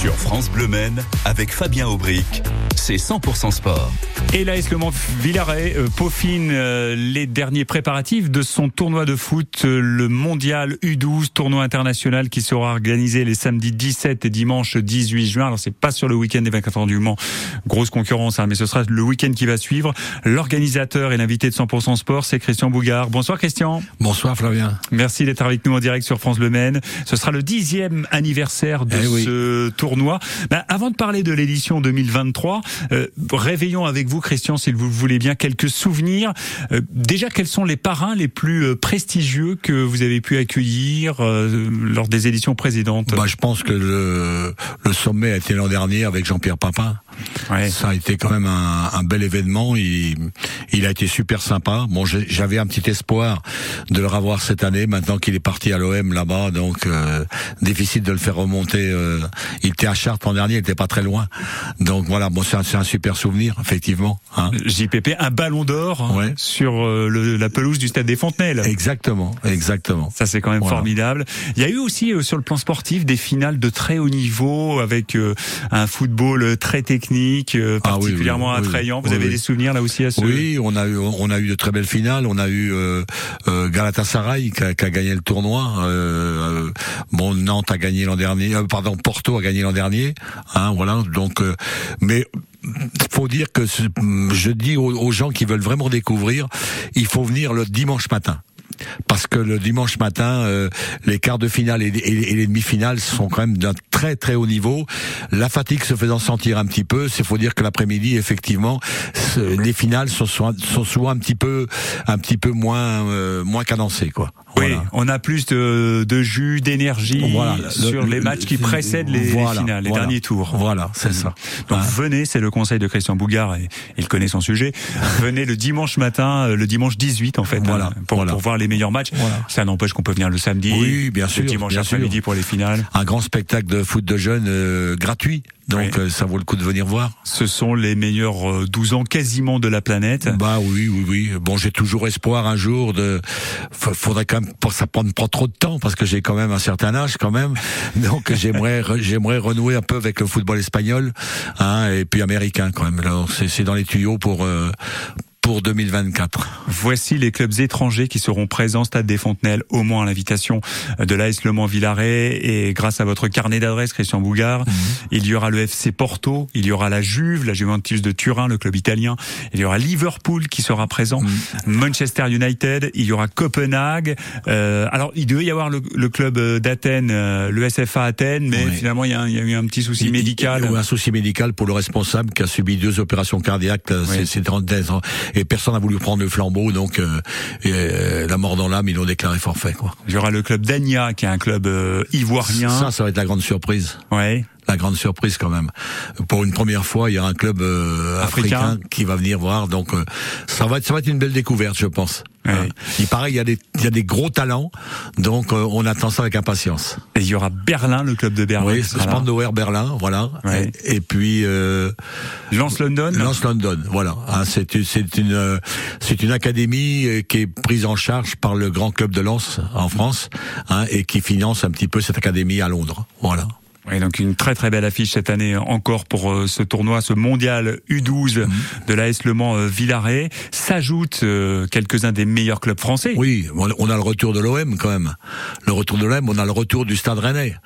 Sur France Bleu Maine, avec Fabien Aubric, c'est 100% sport. Et Le Mans Villaret euh, peaufine euh, les derniers préparatifs de son tournoi de foot, euh, le mondial U12, tournoi international qui sera organisé les samedis 17 et dimanche 18 juin. Alors c'est pas sur le week-end des 24 heures du Mans, grosse concurrence, hein, mais ce sera le week-end qui va suivre. L'organisateur et l'invité de 100% sport, c'est Christian Bougard. Bonsoir Christian. Bonsoir Flavien. Merci d'être avec nous en direct sur France Le Maine. Ce sera le dixième anniversaire de Eh oui. ce tournoi. Ben, avant de parler de l'édition 2023, euh, réveillons avec vous, Christian, si vous le voulez bien, quelques souvenirs. Euh, déjà, quels sont les parrains les plus euh, prestigieux que vous avez pu accueillir euh, lors des éditions précédentes? Bah, je pense que le, le sommet a été l'an dernier avec Jean-Pierre Papin. Ouais. Ça a été quand même un, un bel événement. Il, il a été super sympa. Bon, j'avais un petit espoir de le revoir cette année. Maintenant qu'il est parti à l'OM là-bas, donc euh, difficile de le faire remonter. euh, il était à Chartres l'an dernier, il était pas très loin. Donc voilà, bon, c'est un, un super souvenir, effectivement. hein. JPP, un ballon d'or hein, Ouais. sur euh, le- la pelouse du stade des Fontenelles. Exactement, exactement. Ça c'est quand même Voilà. formidable. Il y a eu aussi euh, sur le plan sportif des finales de très haut niveau avec euh, un football très technique, euh, Ah oui, particulièrement oui, oui, attrayant. Vous avez des souvenirs là aussi à ce Oui, on a eu on a eu de très belles finales. On a eu euh, euh, Galatasaray qui a, qui a gagné le tournoi. Bon, Nantes a gagné l'an dernier. euh, pardon, Porto a gagné l'an dernier. Hein, voilà. Donc, euh, mais faut dire que je dis aux gens qui veulent vraiment découvrir, il faut venir le dimanche matin. Parce que le dimanche matin, euh, les quarts de finale et, et- et les demi-finales sont quand même d'un très très haut niveau. La fatigue se faisant sentir un petit peu, c'est faut dire que l'après-midi, effectivement, les finales sont, souvent- sont souvent un petit peu, un petit peu moins, euh, moins cadencées, quoi. Oui, on a plus de, de jus, d'énergie Voilà, le- sur les le- matchs qui précèdent les, finales, les derniers tours. Voilà, c'est ça. Donc Hein. venez, c'est le conseil de Christian Bougard et il connaît son sujet. venez le dimanche matin, euh, le dimanche 18 en fait, Voilà, hein, pour, pour voir les meilleurs matchs. Voilà. Ça n'empêche qu'on peut venir le samedi, Oui, bien sûr, le dimanche après-midi pour les finales. un grand spectacle de foot de jeunes euh, gratuit. Donc Oui. euh, ça vaut le coup de venir voir. Ce sont les meilleurs euh, 12 ans quasiment de la planète. Bah oui, oui, oui. Bon, j'ai toujours espoir un jour de. Faudrait quand même pas ça prendre pas trop de temps parce que j'ai quand même un certain âge quand même. Donc j'aimerais j'aimerais renouer un peu avec le football espagnol, hein, et puis américain quand même. Alors c'est c'est dans les tuyaux pour euh, pour 2024. Voici les clubs étrangers qui seront présents Stade des Fontenelles, au moins à l'invitation de l'AS Le Mans Villaret et grâce à votre carnet d'adresse Christian Bougard, il y aura le FC Porto, il y aura la Juve, la Juventus de Turin, le club italien, il y aura Liverpool qui sera présent, Manchester United, il y aura Copenhague. Euh, alors il devait y avoir le, le club euh, d'Athènes, euh, le SFA Athènes, mais Oui. finalement il y, a, il y a eu un petit souci médical. Ou un souci médical pour le responsable qui a subi deux opérations cardiaques. euh, Oui. c'est en- en- et personne n'a voulu prendre le flambeau, donc euh, et, euh, la mort dans l'âme, ils l'ont déclaré forfait. Quoi. Il y aura le club d'Agna qui est un club euh, ivoirien. Ça, ça va être la grande surprise. Ouais. La grande surprise quand même. Pour une première fois, il y a un club euh, Africain. africain. qui va venir voir, donc euh, ça va être ça va être une belle découverte, je pense. Ouais. Hein. Il paraît il y a des il y a des gros talents, donc euh, on attend ça avec impatience. Et il y aura Berlin, le club de Berlin. oui. Spandauer Berlin, voilà. Ouais. Et, et puis euh, Lance London. Lance London, voilà. Hein, c'est une c'est une euh, c'est une académie euh, qui est prise en charge par le grand club de Lens en France, hein, et qui finance un petit peu cette académie à Londres. Voilà. Oui, donc une très très belle affiche cette année encore pour euh, ce tournoi, ce mondial U12 Mhm. de l'AS Le Mans euh, Villaret. S'ajoutent euh, quelques-uns des meilleurs clubs français. Oui, on a le retour de l'OM quand même. Le retour de l'OM, on a le retour du Stade Rennais,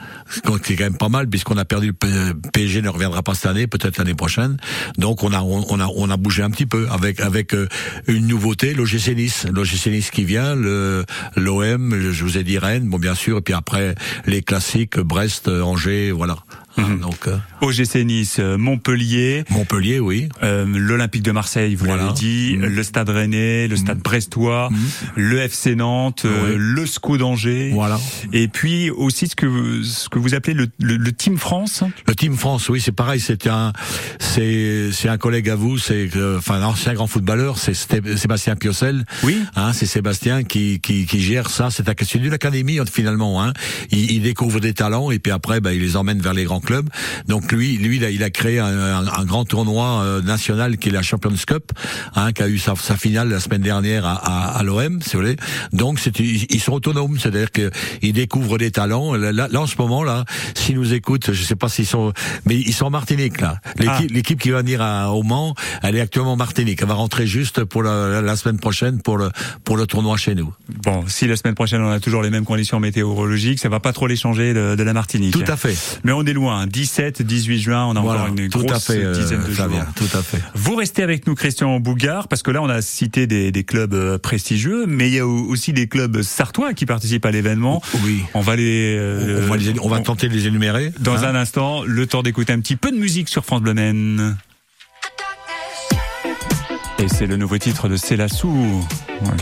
qui est quand même pas mal puisqu'on a perdu le PSG ne reviendra pas cette année, peut-être l'année prochaine. Donc on a on, a on a bougé un petit peu avec avec une nouveauté, l'OGC Nice, l'OGC Nice qui vient, le l'OM, je vous ai dit Rennes, bon bien sûr, et puis après les classiques Brest, Angers, voilà. Hein, Donc euh, OGC Nice, euh, Montpellier, Montpellier, oui. euh, l'Olympique de Marseille, vous Voilà. l'avez dit, Mhm. le Stade Rennais, le Stade Brestois, le FC Nantes, euh, Oui. le SCO d'Angers. Voilà. Et puis aussi ce que vous, ce que vous appelez le, le, le Team France. Le Team France, oui, c'est pareil. C'est un, c'est, c'est un collègue à vous. C'est, euh, enfin, un ancien grand footballeur. C'est Sébastien Piocel. Oui. Hein, c'est Sébastien qui, qui, qui gère ça. C'est, un- c'est d'une académie finalement. Hein. Il, il découvre des talents et puis après, bah, il les emmène vers les grands club. Donc lui, lui, il a, il a créé un, un, grand tournoi euh, national qui est la Champions Cup, hein, qui a eu sa, sa finale la semaine dernière à, à, à l'OM, si vous voulez. Donc ils sont autonomes, c'est-à-dire qu'ils découvrent des talents. Là, là, en ce moment là, s'ils nous écoutent, je sais pas s'ils sont, mais ils sont en Martinique là. L'équipe, ah. qui va venir à, au Mans, elle est actuellement en Martinique. Elle va rentrer juste pour la, la semaine prochaine pour le pour le tournoi chez nous. Bon, si la semaine prochaine on a toujours les mêmes conditions météorologiques, ça va pas trop les changer de, de la Martinique. Tout à fait. Mais on est loin. 17, 18 juin, on a encore une tout grosse à fait, euh, dizaine de jours. Tout à fait. Vous restez avec nous, Christian Bougard, parce que là on a cité des, des clubs euh, prestigieux, mais il y a aussi des clubs sartois qui participent à l'événement. Oui. On va les, euh, on va, les, on va tenter de les énumérer. Dans hein. un instant, le temps d'écouter un petit peu de musique sur France Bleu Maine. Et c'est le nouveau titre de Célassou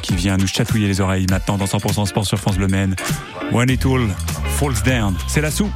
qui vient nous chatouiller les oreilles maintenant dans 100% Sport sur France Bleu Maine. When it all falls down. Célassou.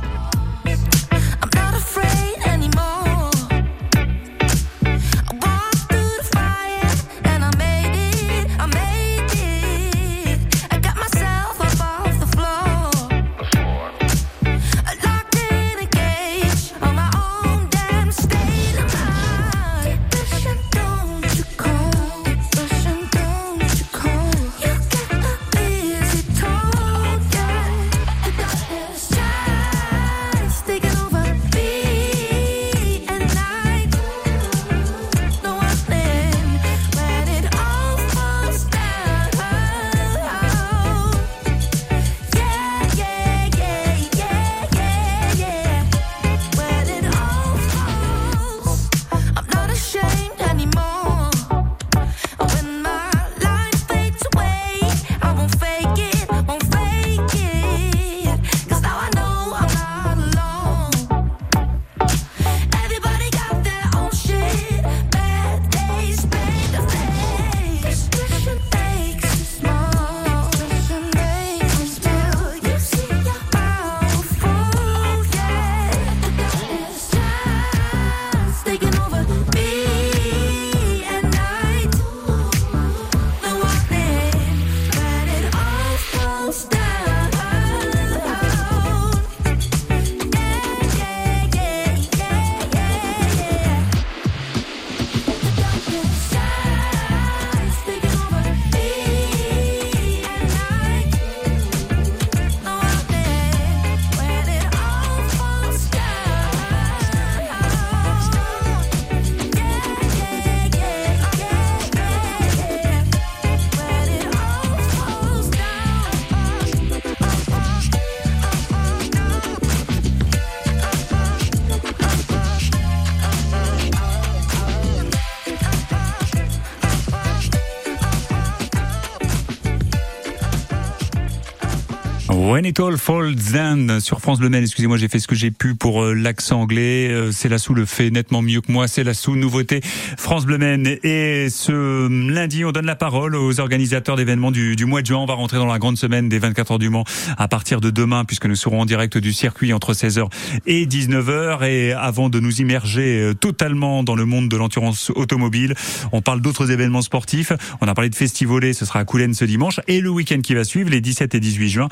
When It All Falls Down sur France Bleu Maine. Excusez-moi, j'ai fait ce que j'ai pu pour euh, l'accent anglais. Euh, c'est la sous le fait nettement mieux que moi. C'est la sous nouveauté France Bleu Maine. Et ce lundi, on donne la parole aux organisateurs d'événements du, du, mois de juin. On va rentrer dans la grande semaine des 24 heures du Mans à partir de demain, puisque nous serons en direct du circuit entre 16h et 19h. Et avant de nous immerger euh, totalement dans le monde de l'endurance automobile, on parle d'autres événements sportifs. On a parlé de festivolé, ce sera à Coulennes ce dimanche. Et le week-end qui va suivre, les 17 et 18 juin,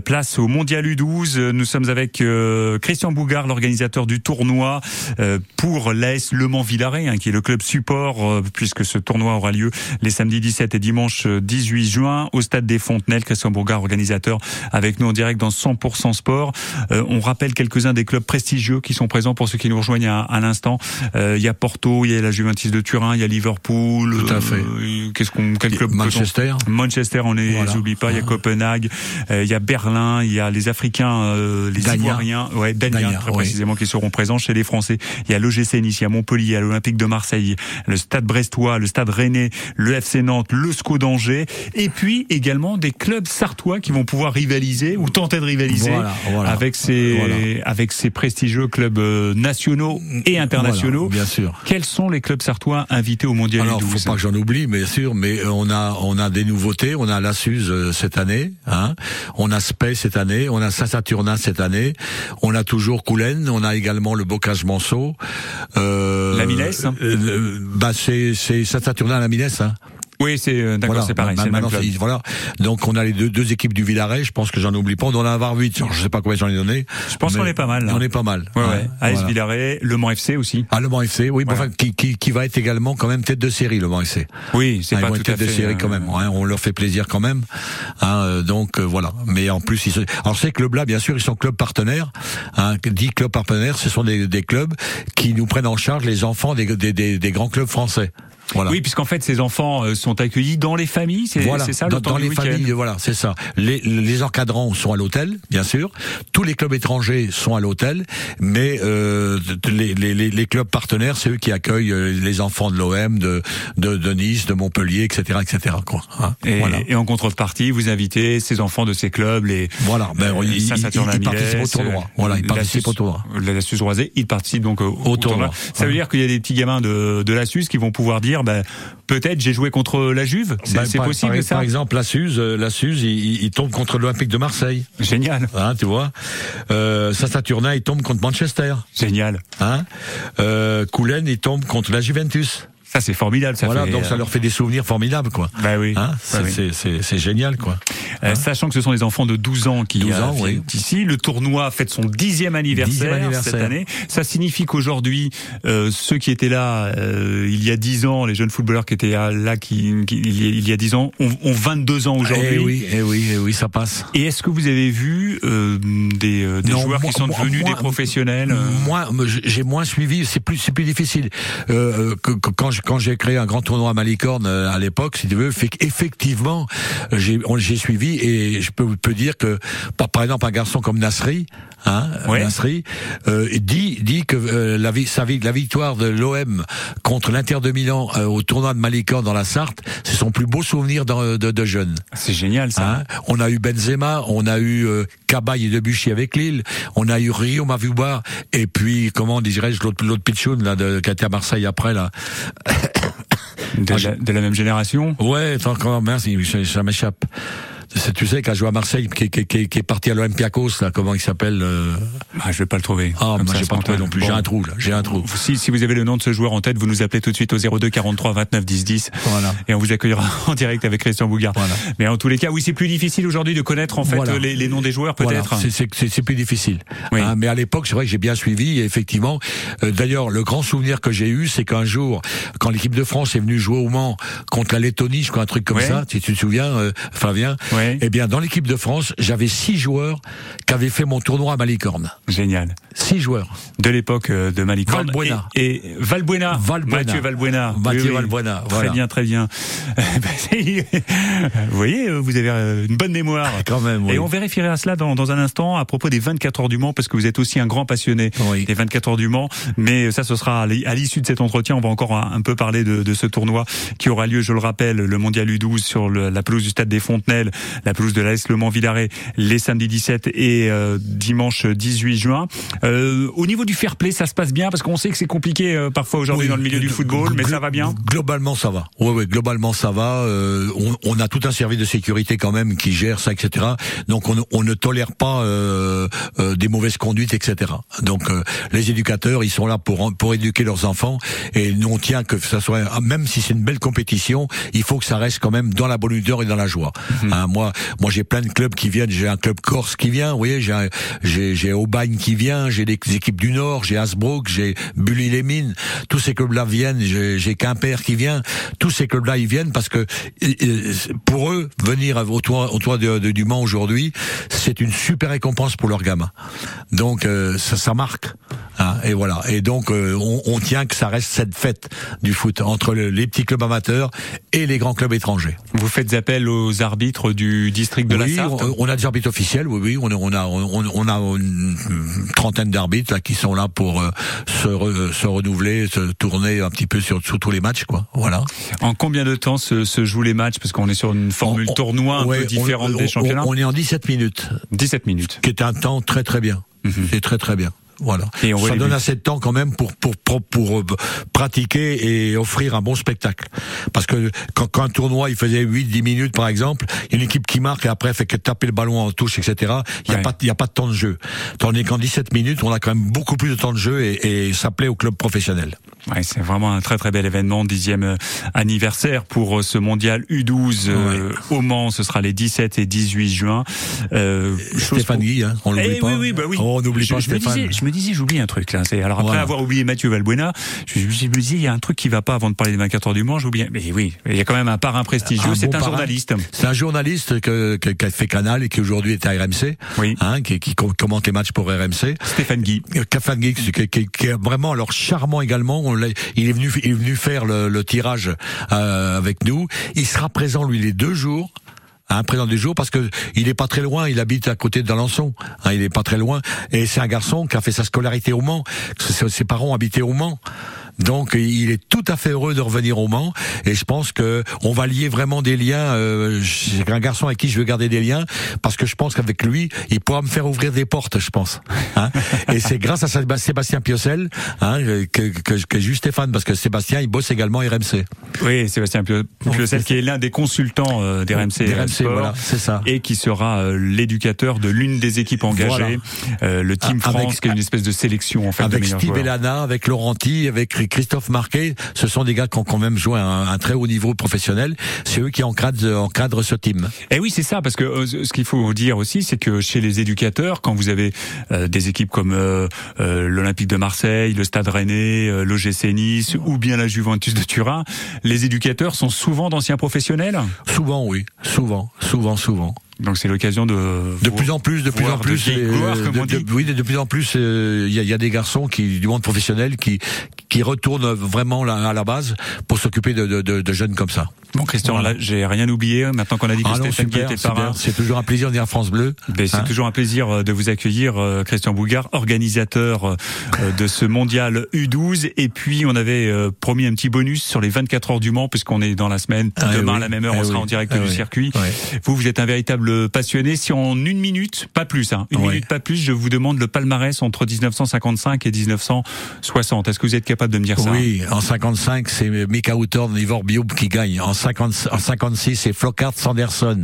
place au Mondial U12. Nous sommes avec euh, Christian Bougard, l'organisateur du tournoi euh, pour l'AS Le Mans Villaret, hein, qui est le club support, euh, puisque ce tournoi aura lieu les samedis 17 et dimanche 18 juin au stade des Fontenelles. Christian Bougard, organisateur, avec nous en direct dans 100% Sport. on rappelle quelques-uns des clubs prestigieux qui sont présents pour ceux qui nous rejoignent à, l'instant. Il y a Porto, il y a la Juventus de Turin, il y a Liverpool. Tout à fait. Qu'est-ce qu'on, quel club Manchester. Manchester, on les oublie pas. Il y a Copenhague, il y a Berlin il y a les Africains, euh, les Ivoiriens, ouais, Dania, très précisément, qui seront présents chez les Français. Il y a l'OGC Nice, il y a Montpellier, il y a l'Olympique de Marseille, le Stade Brestois, le Stade Rennais, le FC Nantes, le SCO d'Angers, et puis également des clubs sartois qui vont pouvoir rivaliser ou tenter de rivaliser avec ces avec ces prestigieux clubs euh, nationaux et internationaux. bien sûr. Quels sont les clubs sartois invités au Mondial Alors, faut pas que j'en oublie, bien sûr, mais on a on a des nouveautés. On a la Suze euh, cette année, hein. On a cette année, on a Saint-Saturnin cette année, on a toujours Coulennes, on a également le Bocage Manceau. Euh, la Minesse euh, Bah c'est Saint-Saturnin la Minesse. Hein. Oui, c'est euh, d'accord, c'est pareil. C'est voilà. Donc on a les deux, deux équipes du Villaret. Je pense que j'en oublie pas. On en avoir huit. Je sais pas combien j'en ai donné. Je pense qu'on est pas mal. Là. On est pas mal. Ouais, ouais. AS Villaret, Le Mans FC aussi. Ah, Le Mans FC, oui. Enfin, qui, qui, qui, va être également quand même tête de série, Le Mans FC. Oui, c'est ah, pas tout tête de série quand même. Hein, on leur fait plaisir quand même. Hein, euh, donc euh, voilà. Mais en plus, ils se... alors ces clubs-là, bien sûr, ils sont clubs partenaires. Hein, dit clubs partenaires, ce sont des, des clubs qui nous prennent en charge les enfants des, des, des grands clubs français. Oui, puisqu'en fait, ces enfants euh, sont accueillis dans les familles, c'est ça Dans, dans les familles, voilà, c'est ça. Les, les encadrants sont à l'hôtel, bien sûr. Tous les clubs étrangers sont à l'hôtel, mais euh, les, les, les, clubs partenaires, c'est eux qui accueillent euh, les enfants de l'OM, de, de, de, Nice, de Montpellier, etc., etc. Quoi, hein, et, voilà. et, en contrepartie, vous invitez ces enfants de ces clubs, les voilà, ben, euh, ils, participent au tournoi. Voilà, ils participent au tournoi. La Suisse Roisée, ils participent donc au, au, tournoi. Ça veut dire qu'il y a des petits gamins de, de la Suisse qui vont pouvoir dire ben, peut-être j'ai joué contre la Juve. C'est bah, possible par, ça? Par exemple, la Suze, euh, la Suze, il, il tombe contre l'Olympique de Marseille. Génial. Hein, tu vois? Euh, Saturnin, il tombe contre Manchester. Génial. Hein? Euh, Coulen, il tombe contre la Juventus. Ça c'est formidable. Ça voilà, fait, donc ça leur fait des souvenirs formidables, quoi. Bah oui. Hein bah c'est génial, quoi. Euh, hein sachant que ce sont des enfants de 12 ans qui 12 ans, oui. ici. Le tournoi fête son dixième anniversaire, anniversaire, cette année. Ça signifie qu'aujourd'hui, euh, ceux qui étaient là euh, il y a 10 ans, les jeunes footballeurs qui étaient là qui, qui il y a 10 ans, ont, ont 22 ans aujourd'hui. Eh oui, eh oui, eh oui, ça passe. Et est-ce que vous avez vu euh, des, euh, des joueurs qui sont devenus des professionnels Moi, j'ai moins suivi. C'est plus, c'est plus difficile. que, quand, quand j'ai créé un grand tournoi à Malicorne euh, à l'époque, si tu veux, fait qu'effectivement, j'ai suivi et je peux, peux dire que, par, exemple, un garçon comme Nasri, hein, Nasri, euh, dit, dit que euh, la, sa, la victoire de l'OM contre l'Inter de Milan au tournoi de Malicorne dans la Sarthe, c'est son plus beau souvenir de, de, de jeune. C'est génial ça. Hein on a eu Benzema, on a eu euh, Cabaye et Debuchy avec Lille, on a eu Rio Mavuba, et puis comment dirais-je l'autre l'autre pitchoun là de, qui a été à Marseille après là. De, la, même génération? Ouais, encore, merci, ça m'échappe tu sais, qui a joué à Marseille, qui, qui, qui, qui est parti à l'Olympiakos, là, comment il s'appelle euh... ah, Je vais pas le trouver. Ah, moi j'ai pas le trouvé non plus. J'ai un trou, là. J'ai un trou. Si, si vous avez le nom de ce joueur en tête, vous nous appelez tout de suite au 02 43 29 10 10. Voilà. Et on vous accueillera en direct avec Christian Bougard. Voilà. Mais en tous les cas, oui, c'est plus difficile aujourd'hui de connaître en fait les, les, noms des joueurs, peut-être. C'est plus difficile. Oui. Hein, mais à l'époque, c'est vrai que j'ai bien suivi. Et effectivement, euh, d'ailleurs, le grand souvenir que j'ai eu, c'est qu'un jour, quand l'équipe de France est venue jouer au Mans contre la Lettonie, je crois un truc comme ça, si tu te souviens, euh, Fabien. Eh bien, dans l'équipe de France, j'avais six joueurs qui avaient fait mon tournoi à Malicorne. Génial. Six joueurs. De l'époque euh, de Malicorne. Valbuena. Et, et Valbuena. Valbuena. Mathieu Valbuena. Mathieu Valbuena. Voilà. Très bien, très bien. vous voyez, euh, vous avez euh, une bonne mémoire. Quand même. Et on vérifiera cela dans, dans un instant à propos des 24 heures du Mans, parce que vous êtes aussi un grand passionné des 24 heures du Mans. Mais ça, ce sera à l'issue de cet entretien. On va encore un, peu parler de, de, ce tournoi qui aura lieu, je le rappelle, le Mondial U12 sur le, la pelouse du Stade des Fontenelles, la pelouse de l'AS Le Mans Villaret les samedis 17 et euh, dimanche 18 juin. Euh, au niveau du fair play, ça se passe bien parce qu'on sait que c'est compliqué euh, parfois aujourd'hui oui, dans le milieu du football, mais ça va bien. Globalement, ça va. Oui, oui, globalement, ça va. Euh, on, on, a tout un service de sécurité quand même qui gère ça, etc. Donc on, on ne tolère pas euh, euh, des mauvaises conduites, etc. Donc les éducateurs, ils sont là pour pour éduquer leurs enfants et nous on tient que ça soit, même si c'est une belle compétition, il faut que ça reste quand même dans la bonne humeur et dans la joie. Mmh. Hein, moi, moi j'ai plein de clubs qui viennent. J'ai un club corse qui vient. Vous voyez, j'ai j'ai Aubagne qui vient. J'ai des équipes du Nord. J'ai Asbrook. J'ai Bully-les-Mines. Tous ces clubs-là viennent. J'ai Quimper qui vient. Tous ces clubs-là, ils viennent parce que pour eux, venir au toit, au toit de, de, du Mans aujourd'hui, c'est une super récompense pour leurs gamins. Donc euh, ça, ça marque. Hein, et voilà. Et donc euh, on, on, tient que ça reste cette fête du foot entre le, les petits clubs amateurs et les grands clubs étrangers. Vous faites appel aux arbitres du district de oui, la Sarthe on, on a des arbitres officiels, oui, oui, on a, on a, on, a une trentaine d'arbitres là qui sont là pour euh, se, re, se, renouveler, se tourner un petit peu sur, sur, tous les matchs, quoi. Voilà. En combien de temps se, se jouent les matchs? Parce qu'on est sur une formule on, tournoi un ouais, peu différente des championnats. On est en 17 minutes. 17 minutes. Qui est un temps très très bien. Mm -hmm. C'est très très bien. Voilà. Et on ça donne assez de temps quand même pour pour pour, pour euh, pratiquer et offrir un bon spectacle. Parce que quand, quand un tournoi il faisait 8-10 minutes par exemple, il y a une équipe qui marque et après fait que taper le ballon en touche etc. Il y a ouais. pas il y a pas de temps de jeu. Tandis qu'en 17 minutes on a quand même beaucoup plus de temps de jeu et, et ça plaît au club professionnel. Ouais, c'est vraiment un très très bel événement, dixième euh, anniversaire pour euh, ce mondial U12 euh, au Mans. Ce sera les 17 et 18 juin. Euh, Stéphane Guy, hein, on l'oublie eh, pas. Oui, oui, bah oui. Oh, on n'oublie pas je, Stéphane. Me disais, je me disais, j'oublie un truc là. C'est alors après Voilà. avoir oublié Mathieu Valbuena, je, je me disais, il y a un truc qui va pas avant de parler des 24 heures du Mans. J'oublie. Mais oui, il y a quand même un parrain prestigieux. Un C'est bon un journaliste. C'est un journaliste que, que- qui a fait Canal et qui aujourd'hui est à RMC, Oui. hein, qui, qui com- commente les matchs pour RMC. Stéphane Guy. Stéphane Guy, qui, qui- qui est vraiment alors charmant également. Il est venu, il est venu faire le, le tirage euh, avec nous. Il sera présent lui les deux jours. Hein, présent des jours parce que il est pas très loin, il habite à côté d'Alençon, hein, il est pas très loin et c'est un garçon qui a fait sa scolarité au Mans, ses parents habitaient au Mans. Donc il est tout à fait heureux de revenir au Mans et je pense que on va lier vraiment des liens. Euh, c'est un garçon avec qui je veux garder des liens parce que je pense qu'avec lui, il pourra me faire ouvrir des portes, je pense. Hein et c'est grâce à Séb- Sébastien Piocel hein, que, que, que j'ai eu Stéphane parce que Sébastien il bosse également RMC. Oui, Sébastien Pio- Piocel, qui est l'un des consultants euh, d'RMC Sport, voilà, c'est ça. et qui sera euh, l'éducateur de l'une des équipes engagées, euh, le Team avec- France, qui est une espèce de sélection en fait de avec meilleurs Steve. Elana, avec Laurenti, avec Christophe Marquet, ce sont des gars qui ont quand même joué à un, un très haut niveau professionnel. C'est eux qui encadrent, encadrent ce team. Et Eh oui, c'est ça, parce que euh, ce qu'il faut dire aussi, c'est que chez les éducateurs, quand vous avez euh, des équipes comme euh, euh, l'Olympique de Marseille, le Stade Rennais, l'OGC Nice ou bien la Juventus de Turin, les éducateurs sont souvent d'anciens professionnels? Souvent, oui, souvent, souvent, souvent. Donc c'est l'occasion de De voir- plus en plus, de plus en plus, de de, oui, de, plus en plus, euh, il y, a, il y a des garçons qui du monde professionnel qui qui retournent vraiment à la base pour s'occuper de, de, de, de jeunes comme ça. Bon, Christian, Voilà. là, j'ai rien oublié. Maintenant qu'on a dit que Ah non, Stéphane Guy super, était le super. parrain, C'est toujours un plaisir de dire France Bleu. Ben, c'est Hein toujours un plaisir euh, de vous accueillir, euh, Christian Bougard, organisateur euh, de ce mondial U12. Et puis, on avait promis un petit bonus sur les 24 heures du Mans, puisqu'on est dans la semaine. Ah, Demain, oui. à la même heure, Ah, on sera oui. en direct Ah, du oui. circuit. Vous, vous êtes un véritable passionné. Si en une minute, pas plus, hein, une minute, pas plus, je vous demande le palmarès entre 1955 et 1960. Est-ce que vous êtes capable de Oui, en 55, c'est Mika Houghton, Ivor Bioub qui gagne. En, 50, en 56, c'est Flockhart Sanderson.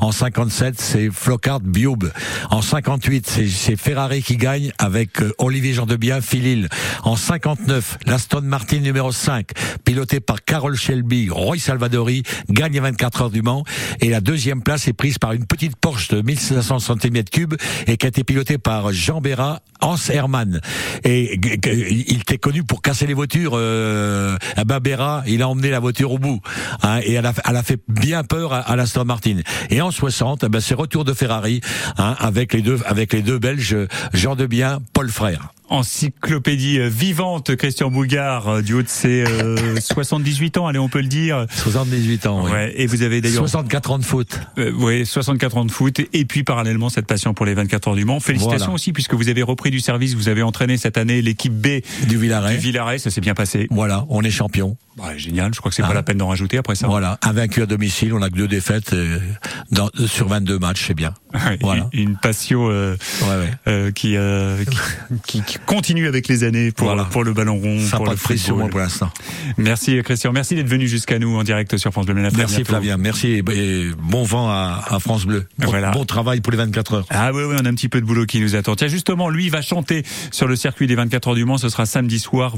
En 57, c'est Flockhart Bioub. En 58, c'est- Ferrari qui gagne avec euh, Olivier Gendebien, Philil. En 59, l'Aston Martin numéro 5, piloté par Carol Shelby, Roy Salvadori, gagne les 24 heures du Mans. Et la deuxième place est prise par une petite Porsche de 1500 cm3 et qui a été pilotée par Jean Béra, Hans Hermann. Et il était connu pour les voitures. Euh, ben Béra, il a emmené la voiture au bout. hein, et elle a, elle a fait bien peur à, à l'Aston Martin. Et en 60, eh ben, c'est retour de Ferrari hein, avec les deux avec les deux Belges, Jean Debien, Paul Frère. Encyclopédie euh, vivante, Christian Bougard, euh, du haut de ses euh, 78 ans, allez, on peut le dire. 78 ans. oui. Ouais, et vous avez d'ailleurs 64 ans de foot. Euh, oui, 64 ans de foot et puis parallèlement cette passion pour les 24 heures du Mans. Félicitations Voilà. aussi puisque vous avez repris du service, vous avez entraîné cette année l'équipe B Du Villaret. du Villaret, ça s'est bien passé. Voilà, on est champion. Ouais, génial, je crois que c'est Ah. pas la peine d'en rajouter après ça. Voilà, invaincu à domicile, on a que deux défaites euh, dans, sur 22 matchs, c'est bien. Ouais, Voilà. Une, une passion euh, Ouais, ouais. euh, qui, euh, qui, qui continue avec les années pour, Voilà. pour le ballon rond, Ça pour pas le de prise sur football. moi pour l'instant. Merci Christian, merci d'être venu jusqu'à nous en direct sur France Bleu. Merci Flavien, merci et, bon vent à, à France Bleu. Bon, Voilà. bon travail pour les 24 heures. Ah oui, oui, on a un petit peu de boulot qui nous attend. Tiens, justement, lui, il va chanter sur le circuit des 24 heures du Mans. Ce sera samedi soir.